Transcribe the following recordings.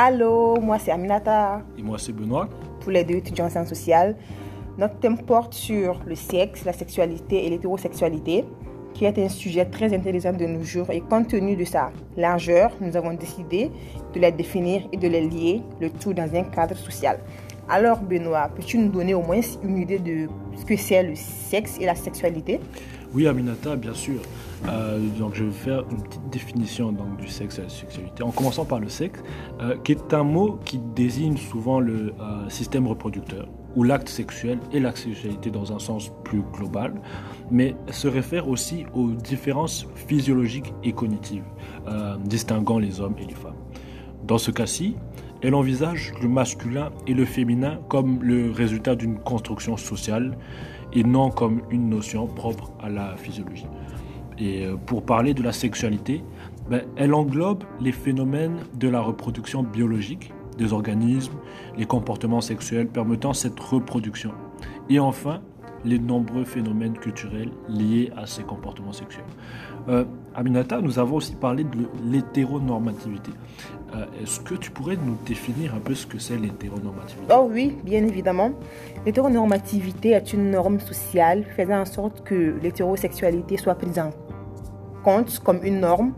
Allô, moi c'est Aminata. Et moi c'est Benoît. Tous les deux étudiants en sciences sociales. Notre thème porte sur le sexe, la sexualité et l'hétérosexualité, qui est un sujet très intéressant de nos jours. Et compte tenu de sa largeur, nous avons décidé de les définir et de les lier, le tout dans un cadre social. Alors Benoît, peux-tu nous donner au moins une idée de ce que c'est le sexe et la sexualité? Oui Aminata, bien sûr. Euh, donc je vais faire une petite définition donc, du sexe et de la sexualité, en commençant par le sexe, euh, qui est un mot qui désigne souvent le euh, système reproducteur ou l'acte sexuel et la sexualité dans un sens plus global, mais se réfère aussi aux différences physiologiques et cognitives distinguant les hommes et les femmes. Dans ce cas-ci, elle envisage le masculin et le féminin comme le résultat d'une construction sociale et non comme une notion propre à la physiologie. Et euh, pour parler de la sexualité, ben, elle englobe les phénomènes de la reproduction biologique des organismes, les comportements sexuels permettant cette reproduction. Et enfin, les nombreux phénomènes culturels liés à ces comportements sexuels. Euh, Aminata, nous avons aussi parlé de l'hétéronormativité. Euh, est-ce que tu pourrais nous définir un peu ce que c'est l'hétéronormativité? Oh oui, bien évidemment. L'hétéronormativité est une norme sociale faisant en sorte que l'hétérosexualité soit prise en compte comme une norme.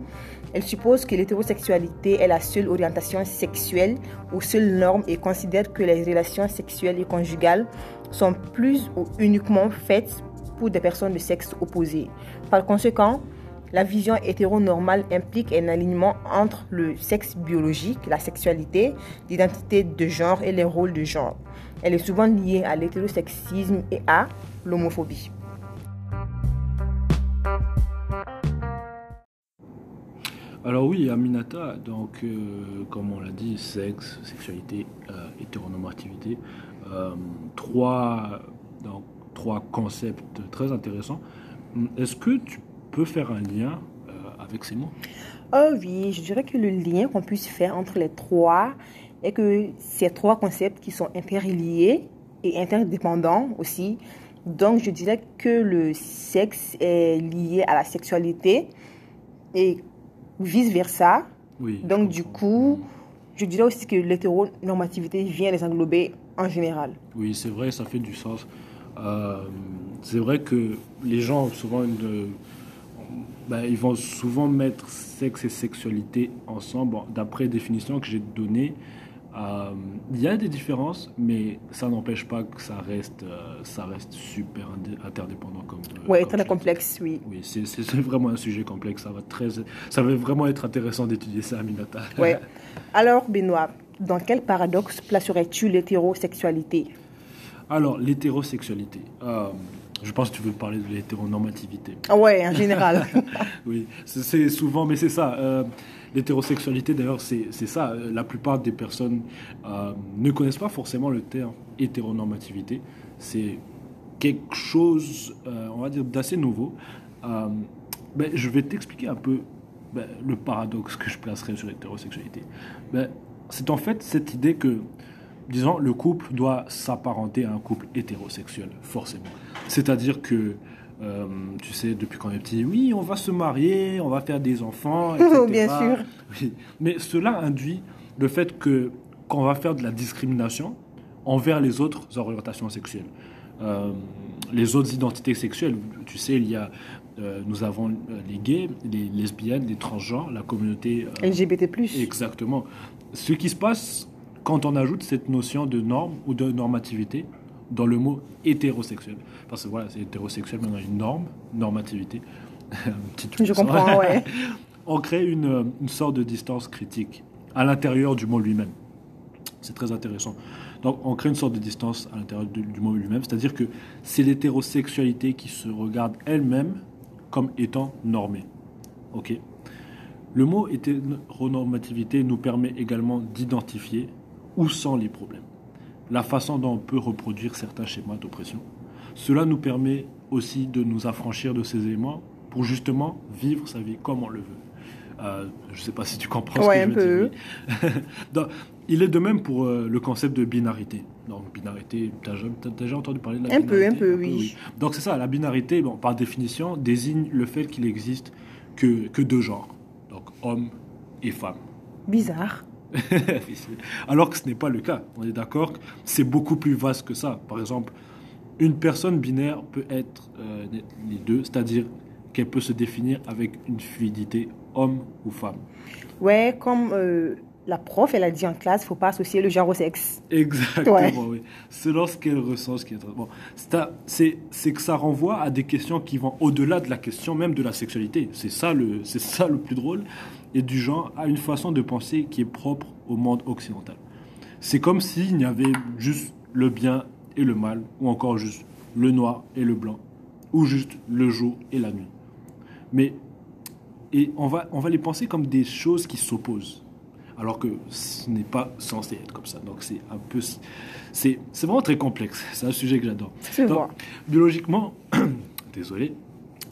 Elle suppose que l'hétérosexualité est la seule orientation sexuelle ou seule norme et considère que les relations sexuelles et conjugales sont plus ou uniquement faites pour des personnes de sexe opposé. Par conséquent, la vision hétéronormale implique un alignement entre le sexe biologique, la sexualité, l'identité de genre et les rôles de genre. Elle est souvent liée à l'hétérosexisme et à l'homophobie. Alors oui, Aminata, donc euh, comme on l'a dit, sexe, sexualité, euh, hétéronormativité, trois, donc, trois concepts très intéressants. Est-ce que tu peux faire un lien avec ces mots? Oh oui, je dirais que le lien qu'on puisse faire entre les trois est que ces trois concepts qui sont interliés et interdépendants aussi. Donc je dirais que le sexe est lié à la sexualité et vice-versa. Donc, du coup, je dirais aussi que l'hétéronormativité vient les englober général. Oui, c'est vrai, ça fait du sens. Euh, c'est vrai que les gens, souvent, ben, ils vont souvent mettre sexe et sexualité ensemble. D'après définition que j'ai donnée, il y a des différences, mais ça n'empêche pas que ça reste, euh, ça reste super interdépendant. Comme, euh, oui, très complexe, oui. Oui, c'est vraiment un sujet complexe. Ça va, très, ça va vraiment être intéressant d'étudier ça, Aminata. Oui. Alors, Benoît, dans quel paradoxe placerais-tu l'hétérosexualité? Alors, l'hétérosexualité. je pense que tu veux parler de l'hétéronormativité. Ah ouais, en général. oui, c'est souvent, mais c'est ça. L'hétérosexualité, d'ailleurs, c'est ça. La plupart des personnes euh, ne connaissent pas forcément le terme hétéronormativité. C'est quelque chose, euh, on va dire, d'assez nouveau. Euh, ben, je vais t'expliquer un peu ben, le paradoxe que je placerai sur l'hétérosexualité. Ben, c'est en fait cette idée que, disons, le couple doit s'apparenter à un couple hétérosexuel, forcément. C'est-à-dire que euh, tu sais, depuis qu'on est petit, oui, on va se marier, on va faire des enfants, etc. Bien sûr. Mais cela induit le fait que qu'on va faire de la discrimination envers les autres orientations sexuelles. Euh, les autres identités sexuelles, tu sais, il y a, euh, nous avons les gays, les lesbiennes, les transgenres, la communauté LGBT+. Exactement. Ce qui se passe quand on ajoute cette notion de norme ou de normativité dans le mot hétérosexuel. Parce que voilà, c'est hétérosexuel, mais on a une norme, normativité. Je comprends, ouais. on crée une, une, sorte de distance critique à l'intérieur du mot lui-même. C'est très intéressant. Donc, on crée une sorte de distance à l'intérieur du, du, mot lui-même, c'est-à-dire que c'est l'hétérosexualité qui se regarde elle-même comme étant normée. Ok Le mot hétéronormativité nous permet également d'identifier où sont les problèmes la façon dont on peut reproduire certains schémas d'oppression. Cela nous permet aussi de nous affranchir de ces éléments pour justement vivre sa vie comme on le veut. Euh, je ne sais pas si tu comprends ce que je veux dire. il est de même pour euh, le concept de binarité. Donc, binarité, tu as, déjà entendu parler de la un binarité? peu, un peu, oui. Donc, c'est ça, la binarité, bon, par définition, désigne le fait qu'il existe que, que deux genres, donc homme et femme. Bizarre. Alors que ce n'est pas le cas. On est d'accord C'est beaucoup plus vaste que ça. Par exemple, une personne binaire peut être euh, les deux, c'est-à-dire qu'elle peut se définir avec une fluidité homme ou femme. Ouais, comme euh, la prof, elle a dit en classe, il ne faut pas associer le genre au sexe. Exactement, oui. Selon ce qu'elle ressent, ce qui est... Bon, c'est que ça renvoie à des questions qui vont au-delà de la question même de la sexualité. C'est ça, le, ça le plus drôle. Et du genre à une façon de penser qui est propre au monde occidental. C'est comme s'il n'y avait juste le bien et le mal, ou encore juste le noir et le blanc, ou juste le jour et la nuit. Mais et on va, on va les penser comme des choses qui s'opposent alors que ce n'est pas censé être comme ça. Donc c'est un peu, c'est, c'est vraiment très complexe. C'est un sujet que j'adore. biologiquement, désolé,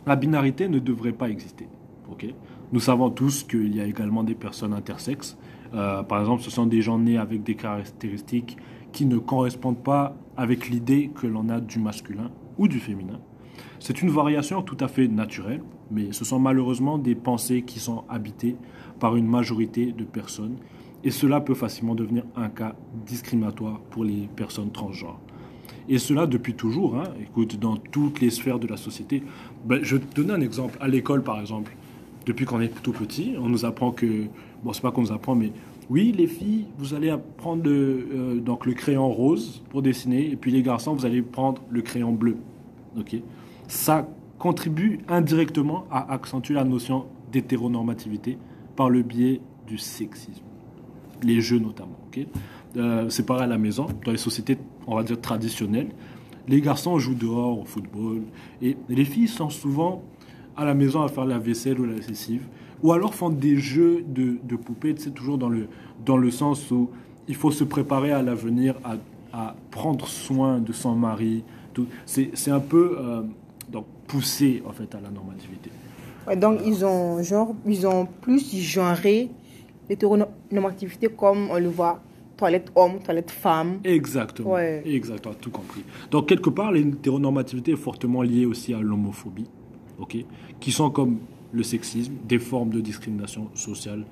la binarité ne devrait pas exister. Ok? Nous savons tous qu'il y a également des personnes intersexes. Euh, par exemple, ce sont des gens nés avec des caractéristiques qui ne correspondent pas avec l'idée que l'on a du masculin ou du féminin. C'est une variation tout à fait naturelle, mais ce sont malheureusement des pensées qui sont habitées par une majorité de personnes, et cela peut facilement devenir un cas discriminatoire pour les personnes transgenres. Et cela depuis toujours, hein. écoute, dans toutes les sphères de la société. Ben, je vais te donner un exemple. À l'école, par exemple, depuis qu'on est tout petit, on nous apprend que, bon, c'est pas qu'on nous apprend, mais oui, les filles, vous allez apprendre le, euh, donc le crayon rose pour dessiner, et puis les garçons, vous allez prendre le crayon bleu. Ok? Ça contribue indirectement à accentuer la notion d'hétéronormativité par le biais du sexisme. Les jeux notamment. Euh, c'est pareil à la maison, dans les sociétés, on va dire, traditionnelles. Les garçons jouent dehors au football et les filles sont souvent à la maison à faire la vaisselle ou la lessive ou alors font des jeux de, de poupées, c'est toujours dans le, dans le sens où il faut se préparer à l'avenir, à, à, prendre soin de son mari. C'est un peu euh, donc poussé en fait à la normativité donc, ils ont, genre, ils ont plus genré l'hétéronormativité comme on le voit toilette homme, toilette femme. Exactement. Exactement, tout compris. Donc, quelque part, l'hétéronormativité est fortement liée aussi à l'homophobie, ok, qui sont comme le sexisme, des formes de discrimination sociale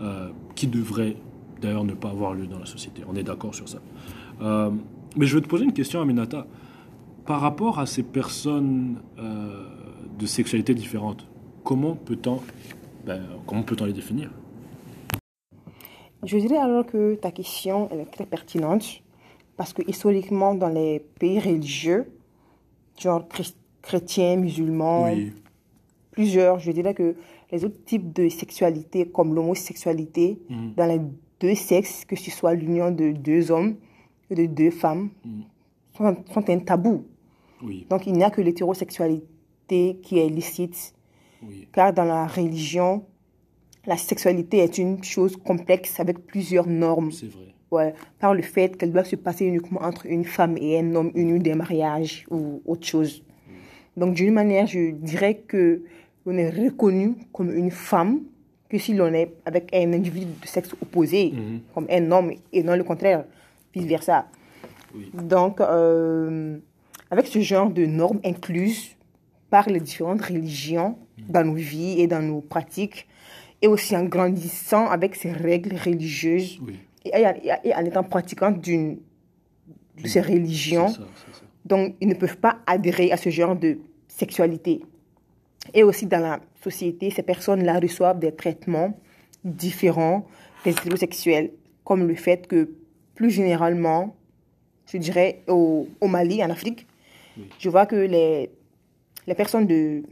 euh, qui devraient d'ailleurs ne pas avoir lieu dans la société. On est d'accord sur ça. Euh, mais je veux te poser une question, Aminata. Par rapport à ces personnes euh, de sexualité différentes, comment peut-on ben, comment peut-on les définir? Je dirais alors que ta question est très pertinente parce que historiquement dans les pays religieux, genre chrétiens, musulmans, plusieurs, je dirais que les autres types de sexualité comme l'homosexualité mhm. dans les deux sexes, que ce soit l'union de deux hommes et de deux femmes, mhm. sont, un tabou. Donc il n'y a que l'hétérosexualité qui est licite car dans la religion, la sexualité est une chose complexe avec plusieurs normes. C'est vrai. Ouais, par le fait qu'elle doit se passer uniquement entre une femme et un homme, une des mariages ou autre chose. Donc, d'une manière, je dirais que l'on est reconnu comme une femme que si l'on est avec un individu de sexe opposé, mhm. comme un homme, et non le contraire, vice-versa. Donc, euh, avec ce genre de normes incluses par les différentes religions, dans nos vies et dans nos pratiques, et aussi en grandissant avec ces règles religieuses Et, en étant pratiquant d'une de ces religions. Donc, ils ne peuvent pas adhérer à ce genre de sexualité. Et aussi dans la société, ces personnes-là reçoivent des traitements différents des hétérosexuels, comme le fait que plus généralement, je dirais au, au Mali, en Afrique, je vois que les, les personnes de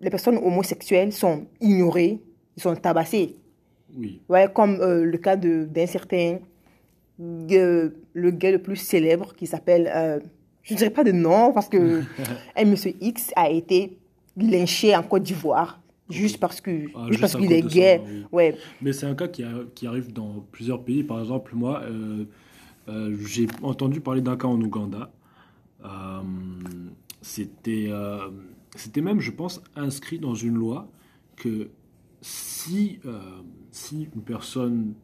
les personnes homosexuelles sont ignorées, ils sont tabassés. Oui. Ouais, comme euh, le cas d'un certain, le gars le plus célèbre qui s'appelle, euh, je ne dirais pas de nom parce que un monsieur X a été lynché en Côte d'Ivoire juste parce que ah, juste, parce qu'il est gay. ouais. Mais c'est un cas qui, qui, arrive dans plusieurs pays. Par exemple, moi, euh, j'ai entendu parler d'un cas en Ouganda. C'était c'était même, je pense, inscrit dans une loi que si, euh, si une personne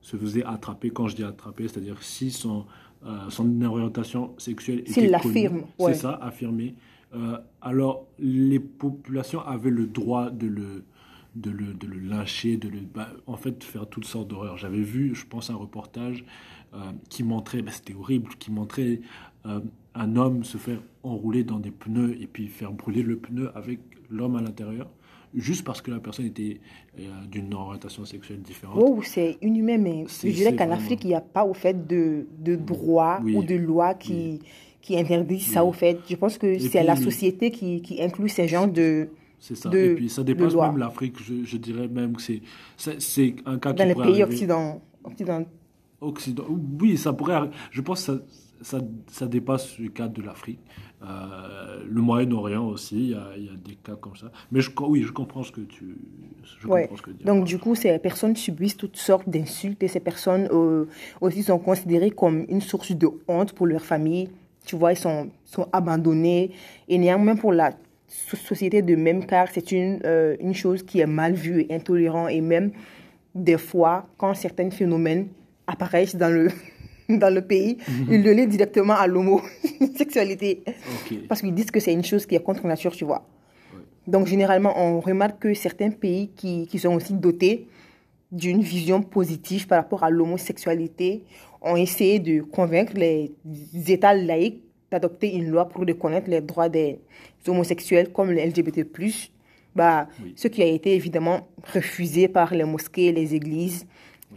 se faisait attraper, quand je dis attraper, c'est-à-dire si son, euh, son orientation sexuelle était l'affirme, c'est ça, affirmé, euh, alors les populations avaient le droit de le, de le, de le lyncher, de le, bah, en fait faire toutes sortes d'horreurs. J'avais vu, je pense, un reportage euh, qui montrait, bah, c'était horrible, qui montrait euh, un homme se faire enrouler dans des pneus et puis faire brûler le pneu avec l'homme à l'intérieur juste parce que la personne était euh, d'une orientation sexuelle différente. Oh, c'est inhumain, mais je dirais qu'en Afrique, il n'y a pas au fait de, de droit ou de loi qui, qui interdit ça au fait. Je pense que c'est la société qui, qui inclut ces genres de... C'est ça. et puis ça dépasse même l'Afrique. Je, je, dirais même que c'est, un cas Dans qui les pays occidentaux. Occident. Occident. Oui, ça pourrait. Je pense que ça, ça, ça dépasse le cadre de l'Afrique. Euh, le Moyen-Orient aussi, il y, a, il y, a, des cas comme ça. Mais je, oui, je comprends ce que tu, je ouais. ce que dis. Donc du coup, ces personnes subissent toutes sortes d'insultes et ces personnes euh, aussi sont considérées comme une source de honte pour leur famille. Tu vois, ils sont, sont abandonnés. Et néanmoins, pour la société de même, car c'est une, euh, une chose qui est mal vue et intolérante. Et même des fois, quand certains phénomènes apparaissent dans le dans le pays, mhm. ils le lient directement à l'homosexualité. Parce qu'ils disent que c'est une chose qui est contre nature, tu vois. Donc, généralement, on remarque que certains pays qui, qui sont aussi dotés d'une vision positive par rapport à l'homosexualité ont essayé de convaincre les États laïcs d'adopter une loi pour reconnaître les droits des homosexuels comme les LGBT+. Bah, Ce qui a été évidemment refusé par les mosquées et les églises,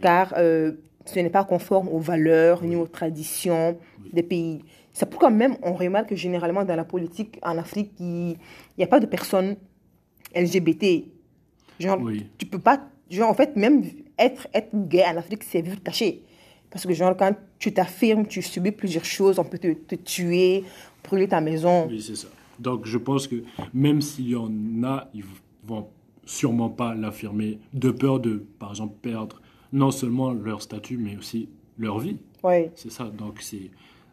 car euh, ce n'est pas conforme aux valeurs ni aux traditions des pays. C'est pourquoi même on remarque que généralement dans la politique en Afrique, il n'y a pas de personnes LGBT. Genre, tu peux pas, genre en fait, même être, être gay en Afrique, c'est vu caché. Parce que genre, quand tu t'affirmes, tu subis plusieurs choses, on peut te, te tuer, brûler ta maison. Oui, c'est ça. Donc je pense que même s'il y en a, ils vont sûrement pas l'affirmer de peur de, par exemple, perdre non seulement leur statut, mais aussi leur vie. Oui. C'est ça. Donc, c'est.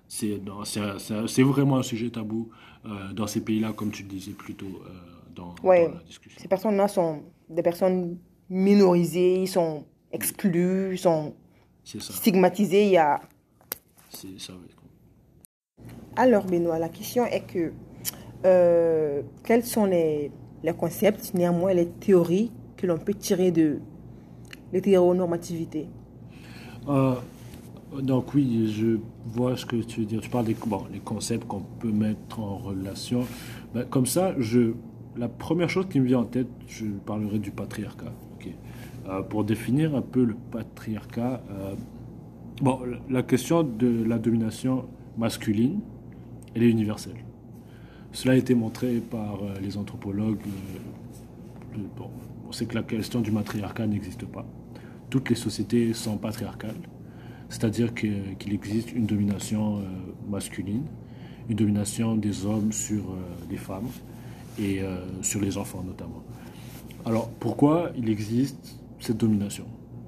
C'est vraiment un sujet tabou euh, dans ces pays-là, comme tu le disais plus tôt euh, dans, ouais. la discussion. Ces personnes-là sont des personnes minorisées, ils sont exclus, ils sont stigmatisés. Il y a... C'est ça, oui. Alors, Benoît, la question est que euh, quels sont les, les concepts, néanmoins les théories que l'on peut tirer de l'hétéronormativité euh, Donc oui, je vois ce que tu veux dire. Tu parles des concepts qu'on peut mettre en relation. Ben, comme ça, je, la première chose qui me vient en tête, je parlerai du patriarcat. Euh, pour définir un peu le patriarcat, euh, bon, la question de la domination masculine, elle est universelle. Cela a été montré par les anthropologues. On sait que la question du matriarcat n'existe pas. Toutes les sociétés sont patriarcales, c'est-à-dire qu'il existe une domination euh, masculine, une domination des hommes sur euh, les femmes et euh, sur les enfants notamment. Alors pourquoi il existe cette domination?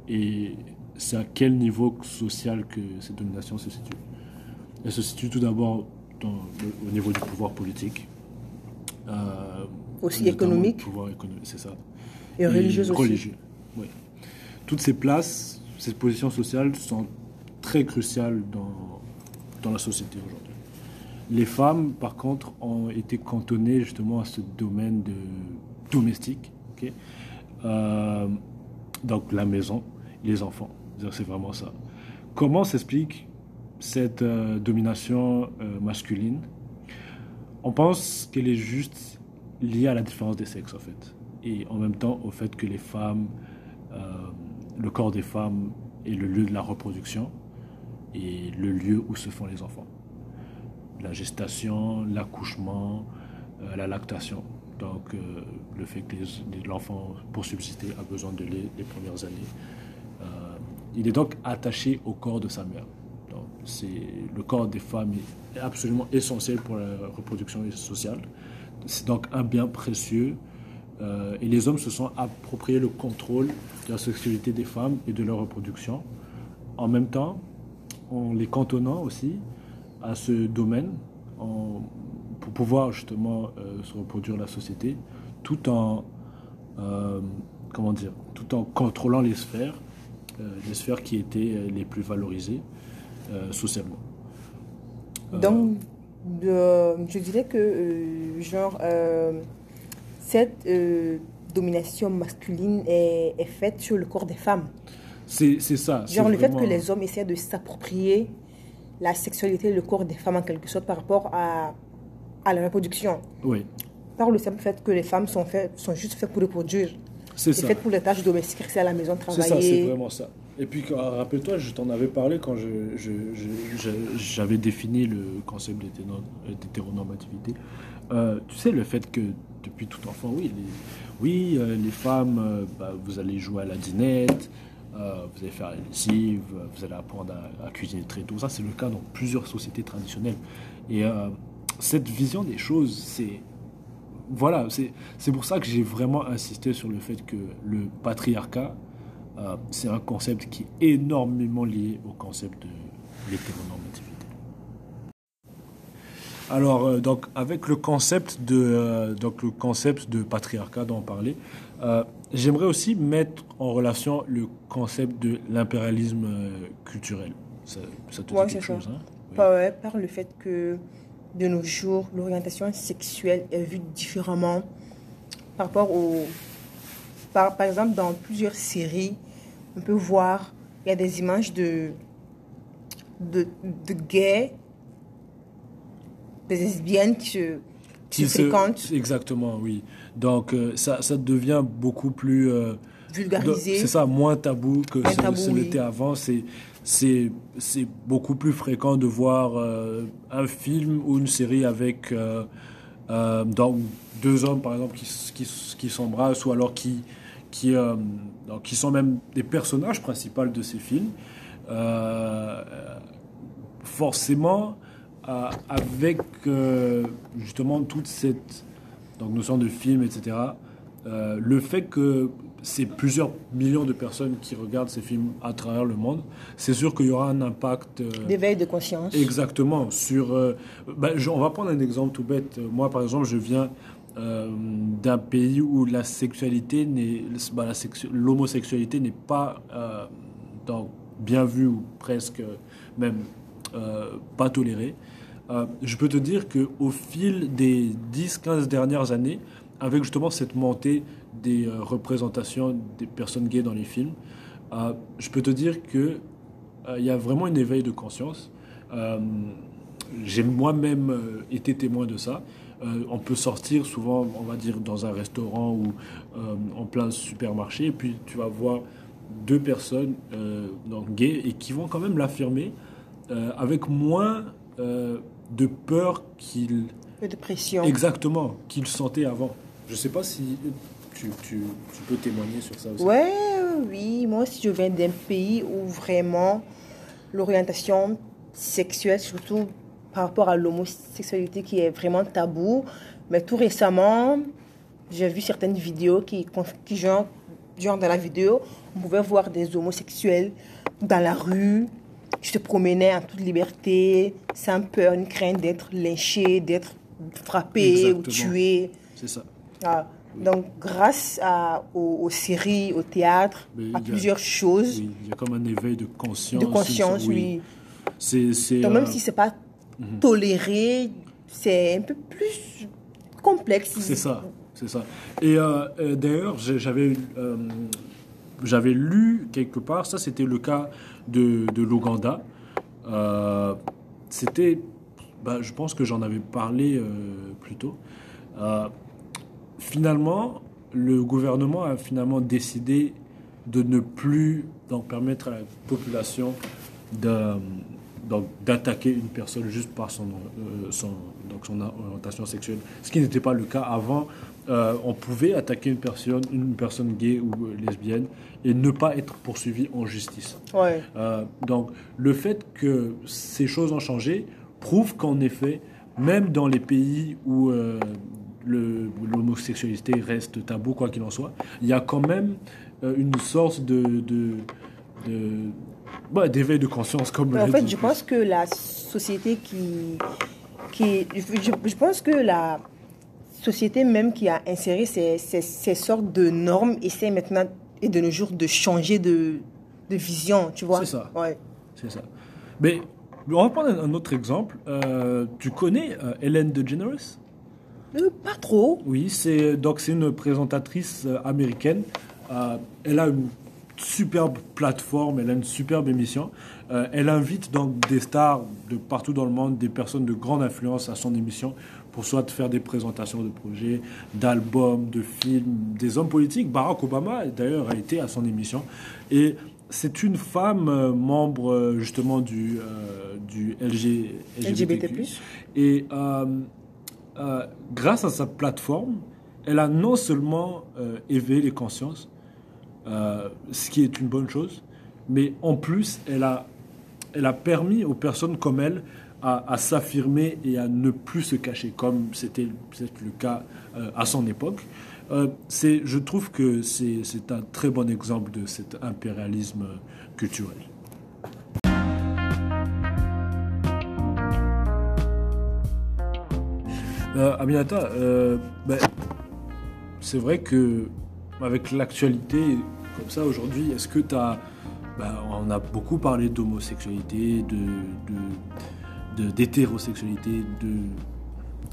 Et c'est à quel niveau social que cette domination se situe? Elle se situe tout d'abord au niveau du pouvoir politique. aussi économique. Pouvoir économique, c'est ça. Et religieux aussi. Religieux, oui. Toutes ces places, ces positions sociales sont très cruciales dans, dans la société aujourd'hui. Les femmes, par contre, ont été cantonnées justement à ce domaine de domestique. Euh, donc la maison, les enfants. C'est vraiment ça. Comment s'explique cette euh, domination euh, masculine? On pense qu'elle est juste liée à la différence des sexes, en fait et en même temps au fait que les femmes, euh, le corps des femmes est le lieu de la reproduction et le lieu où se font les enfants. La gestation, l'accouchement, euh, la lactation. Donc euh, le fait que l'enfant, pour subsister, a besoin de lait les premières années. il est donc attaché au corps de sa mère. Donc, le corps des femmes est absolument essentiel pour la reproduction sociale. C'est donc un bien précieux euh, et les hommes se sont appropriés le contrôle de la sexualité des femmes et de leur reproduction, en même temps en les cantonnant aussi à ce domaine pour pouvoir justement euh, se reproduire la société, tout en euh, comment dire, tout en contrôlant les sphères, les sphères qui étaient les plus valorisées socialement. Donc, je dirais que genre cette euh, domination masculine est, est faite sur le corps des femmes. C'est c'est ça. c'est Genre le fait que les hommes essaient de s'approprier la sexualité et le corps des femmes en quelque sorte par rapport à, à la reproduction. Oui, Par le simple fait que les femmes sont, faites, sont juste faites pour reproduire. c'est C'est ça. fait pour les tâches domestiques, rester à la maison, C'est ça, c'est travailler. vraiment ça. Et puis, rappelle-toi, je t'en avais parlé quand je, je- je- je- j'avais défini le concept d'hétéronormativité. Euh, tu sais, le fait que depuis tout enfant, oui, les, oui, euh, les femmes, euh, bah, vous allez jouer à la dinette, euh, vous allez faire la lessive, vous allez apprendre à, à cuisiner très tôt. Ça, c'est le cas dans plusieurs sociétés traditionnelles. Et cette vision des choses, c'est voilà, c'est pour ça que j'ai vraiment insisté sur le fait que le patriarcat, c'est un concept qui est énormément lié au concept de l'hétéronormativité. Alors, euh, donc, avec le concept de, euh, donc le concept de patriarcat dont on parlait, euh, j'aimerais aussi mettre en relation le concept de l'impérialisme culturel. Ça, ça te Ouais, dit quelque ça. chose, hein? Oui. Par, ouais, par le fait que de nos jours, l'orientation sexuelle est vue différemment par rapport au. Par, par exemple, dans plusieurs séries, on peut voir, il y a des images de, de, de gays, lesbiennes qui se, qui se fréquentent, Exactement, oui. Donc, euh, ça, ça devient beaucoup plus. euh, vulgarisées. C'est ça, moins tabou que Moins ce, tabou, ce oui. l'était avant. C'est, c'est, beaucoup plus fréquent de voir euh, un film ou une série avec euh, euh, donc deux hommes, par exemple, qui, qui, qui s'embrassent ou alors qui, qui, donc, qui sont même des personnages principaux de ces films. Forcément, euh, avec euh, justement toute cette donc, notion de film, etc., euh, le fait que c'est plusieurs millions de personnes qui regardent ces films à travers le monde, c'est sûr qu'il y aura un impact d'éveil de conscience. exactement sur... ben, je- on va prendre un exemple tout bête. Moi, par exemple, je viens euh, d'un pays où la sexualité n'est... la sexu- l'homosexualité n'est pas euh, donc, bien vue ou presque même pas tolérée. Euh, je peux te dire qu'au fil des 10-15 dernières années, avec justement cette montée des euh, représentations des personnes gays dans les films, euh, je peux te dire que euh, il y a vraiment un éveil de conscience. Euh, J'ai moi-même euh, été témoin de ça. Euh, on peut sortir souvent, on va dire, dans un restaurant ou euh, en plein supermarché, et puis tu vas voir deux personnes euh, gays et qui vont quand même l'affirmer euh, avec moins euh, de peur qu'ils Peu de pression. exactement qu'ils sentaient avant. Je sais pas si tu, tu- tu peux témoigner sur ça aussi. Ouais, oui, moi aussi je viens d'un pays où vraiment l'orientation sexuelle, surtout par rapport à l'homosexualité qui est vraiment tabou. Mais tout récemment, j'ai vu certaines vidéos qui, qui genre, genre dans la vidéo, on pouvait voir des homosexuels dans la rue, qui se promenaient en toute liberté, sans peur ni crainte d'être lynchés, d'être frappés ou tués. C'est ça. Ah, donc, grâce à, aux, aux séries, au théâtre, Mais à a- plusieurs choses Oui, il y a comme un éveil de conscience. de conscience, oui. Donc, même euh, si c'est pas toléré, c'est un peu plus complexe. C'est ça, c'est ça. Et euh, euh, d'ailleurs, j'avais, euh, j'avais lu quelque part, ça c'était le cas de, l'Ouganda. Euh, c'était, bah, je pense que j'en avais parlé euh, plus tôt. Euh, finalement, le gouvernement a finalement décidé de ne plus donc, permettre à la population d'attaquer une personne juste par son, donc son orientation sexuelle. Ce qui n'était pas le cas avant. Euh, on pouvait attaquer une personne, une personne gay ou euh, lesbienne et ne pas être poursuivi en justice. Ouais. Euh, donc, le fait que ces choses ont changé prouve qu'en effet, même dans les pays où euh, l'homosexualité reste tabou, quoi qu'il en soit, il y a quand même une sorte de, de, de- ouais, d'éveil de conscience, comme En fait, je pense que la société qui. Qui je, je pense que la société même qui a inséré ces, ces, ces sortes de normes essaie maintenant et de nos jours de changer de, de vision, tu vois. C'est ça. Ouais. C'est ça. Mais on va prendre un, autre exemple. Euh, tu connais euh, Hélène DeGeneres? Pas trop. Oui, c'est donc c'est une présentatrice américaine. elle a une superbe plateforme, elle a une superbe émission. Euh, elle invite donc des stars de partout dans le monde, des personnes de grande influence à son émission pour soit faire des présentations de projets, d'albums, de films, des hommes politiques. Barack Obama, d'ailleurs, a été à son émission. Et c'est une femme euh, membre euh, justement du, du LG, LGBT. Et grâce à sa plateforme, elle a non seulement éveillé les consciences, ce qui est une bonne chose, mais en plus, elle a elle a permis aux personnes comme elle à, s'affirmer et à ne plus se cacher, comme c'était le cas euh, à son époque. Euh, je trouve que c'est un très bon exemple de cet impérialisme culturel. Euh, Aminata, euh, ben, c'est vrai que avec l'actualité comme ça aujourd'hui, est-ce que tu as bah, on a beaucoup parlé d'homosexualité, de, d'hétérosexualité, de,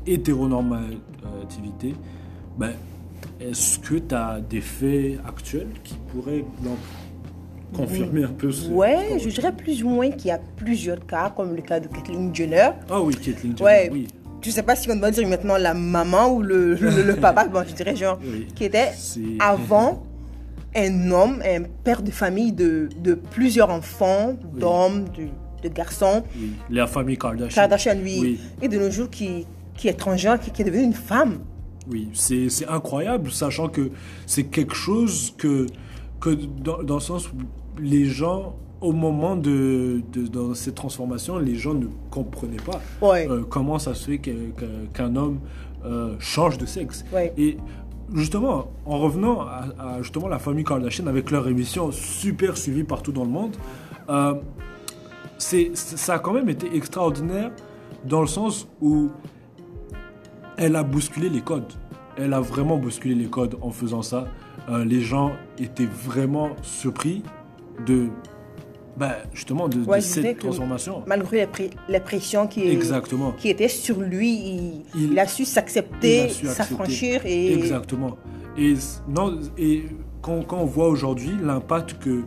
hétéronormativité. Bah, est-ce que tu as des faits actuels qui pourraient confirmer un peu ce Ouais, je dirais plus ou moins qu'il y a plusieurs cas, comme le cas de Kathleen Jenner. Ah oui, Kathleen Jenner, oui. Je sais pas si on doit dire maintenant la maman ou le, papa, bon, je dirais genre, qui était avant un homme, un père de famille de, de plusieurs enfants, d'hommes, de, de, garçons. Oui. La famille Kardashian. Kardashian, oui. Et de nos jours, qui, qui est étrangère, qui, qui est devenue une femme. Oui, c'est incroyable, sachant que c'est quelque chose que, que dans, dans, le sens où les gens, au moment de, de dans cette transformation, les gens ne comprenaient pas euh, comment ça se fait qu'un homme euh, change de sexe. Et justement, en revenant à, justement la famille Kardashian avec leur émission super suivie partout dans le monde, euh, ça a quand même été extraordinaire dans le sens où elle a bousculé les codes. Elle a vraiment bousculé les codes en faisant ça. Euh, les gens étaient vraiment surpris de bah, justement de, cette transformation. Malgré la, pression qui, Exactement. qui était sur lui, il, a su s'accepter, s'affranchir. Et... Exactement. Et, non, et quand, quand on voit aujourd'hui l'impact que,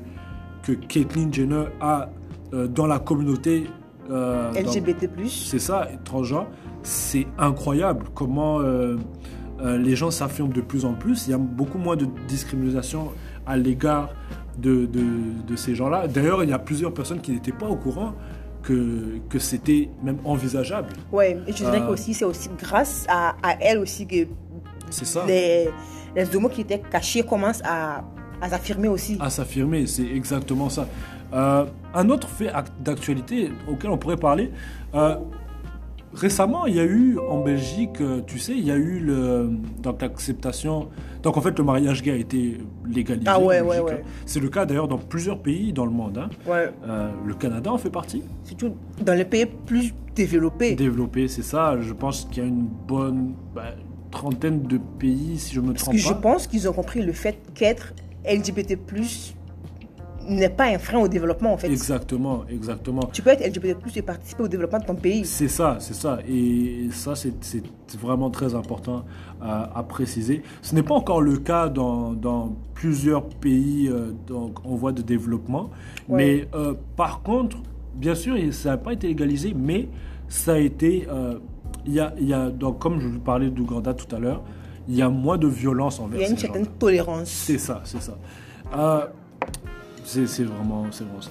que Caitlyn Jenner a euh, dans la communauté euh, LGBT, c'est ça, transgenre, c'est incroyable comment euh, les gens s'affirment de plus en plus. Il y a beaucoup moins de discrimination à l'égard de, de, ces gens-là. D'ailleurs, il y a plusieurs personnes qui n'étaient pas au courant que, que c'était même envisageable. Oui, et je dirais euh, aussi c'est aussi grâce à, à elle aussi que ça. les, les homos qui étaient cachés commencent à, à s'affirmer aussi. À s'affirmer, c'est exactement ça. Euh, un autre fait d'actualité auquel on pourrait parler, euh, Récemment, il y a eu en Belgique, euh, tu sais, il y a eu l'acceptation. Donc en fait, le mariage gay a été légalisé. Ah ouais, ouais, ouais. C'est le cas d'ailleurs dans plusieurs pays dans le monde. Hein. Ouais. Euh, le Canada en fait partie. Surtout dans les pays plus développés. Développés, c'est ça. Je pense qu'il y a une bonne bah, trentaine de pays, si je me trompe Parce que Je pense qu'ils ont compris le fait qu'être LGBT n'est pas un frein au développement en fait. Exactement, exactement. Tu peux être LGBT+, et participer au développement de ton pays. C'est ça, c'est ça. Et ça, c'est vraiment très important à, préciser. Ce n'est pas encore le cas dans, dans plusieurs pays euh, donc, en voie de développement. Mais euh, par contre, bien sûr, ça n'a pas été légalisé, mais ça a été... Euh, y a, y a, donc, comme je vous parlais d'Ouganda tout à l'heure, il y a moins de violence envers Il y a une certaine tolérance. C'est ça, c'est ça. C'est vraiment, vraiment ça.